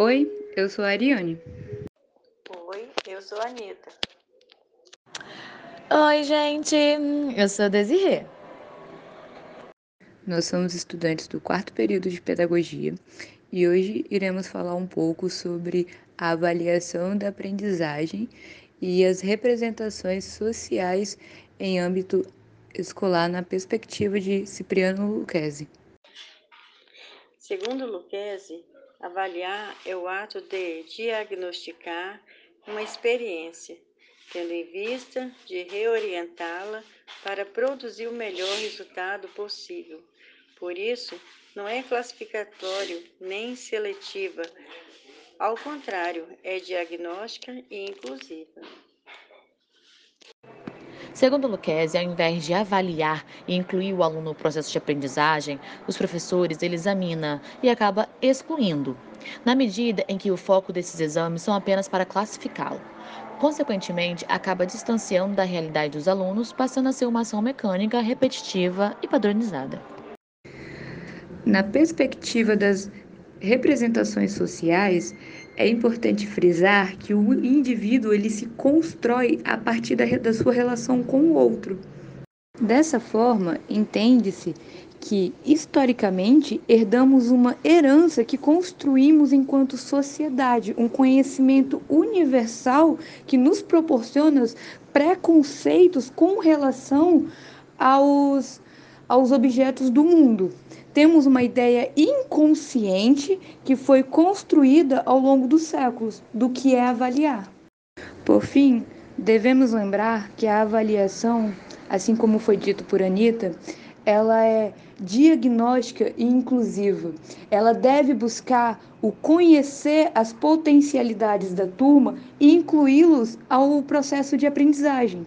Oi, eu sou a Ariane. Oi, eu sou a Anitta. Oi, gente, eu sou a Desirê. Nós somos estudantes do quarto período de Pedagogia e hoje iremos falar um pouco sobre a avaliação da aprendizagem e as representações sociais em âmbito escolar na perspectiva de Cipriano Lucchesi. Segundo Lucchesi, avaliar é o ato de diagnosticar uma experiência, tendo em vista de reorientá-la para produzir o melhor resultado possível. Por isso, não é classificatório nem seletiva, ao contrário, é diagnóstica e inclusiva. Segundo Lucchesi, ao invés de avaliar e incluir o aluno no processo de aprendizagem, os professores ele examina e acaba excluindo, na medida em que o foco desses exames são apenas para classificá-lo. Consequentemente, acaba distanciando da realidade dos alunos, passando a ser uma ação mecânica, repetitiva e padronizada. Na perspectiva das representações sociais, é importante frisar que o indivíduo ele se constrói a partir da, da sua relação com o outro. Dessa forma, entende-se que, historicamente, herdamos uma herança que construímos enquanto sociedade, um conhecimento universal que nos proporciona preconceitos com relação aos, aos objetos do mundo temos uma ideia inconsciente que foi construída ao longo dos séculos do que é avaliar. Por fim, devemos lembrar que a avaliação, assim como foi dito por Anita, ela é diagnóstica e inclusiva. Ela deve buscar o conhecer as potencialidades da turma e incluí-los ao processo de aprendizagem.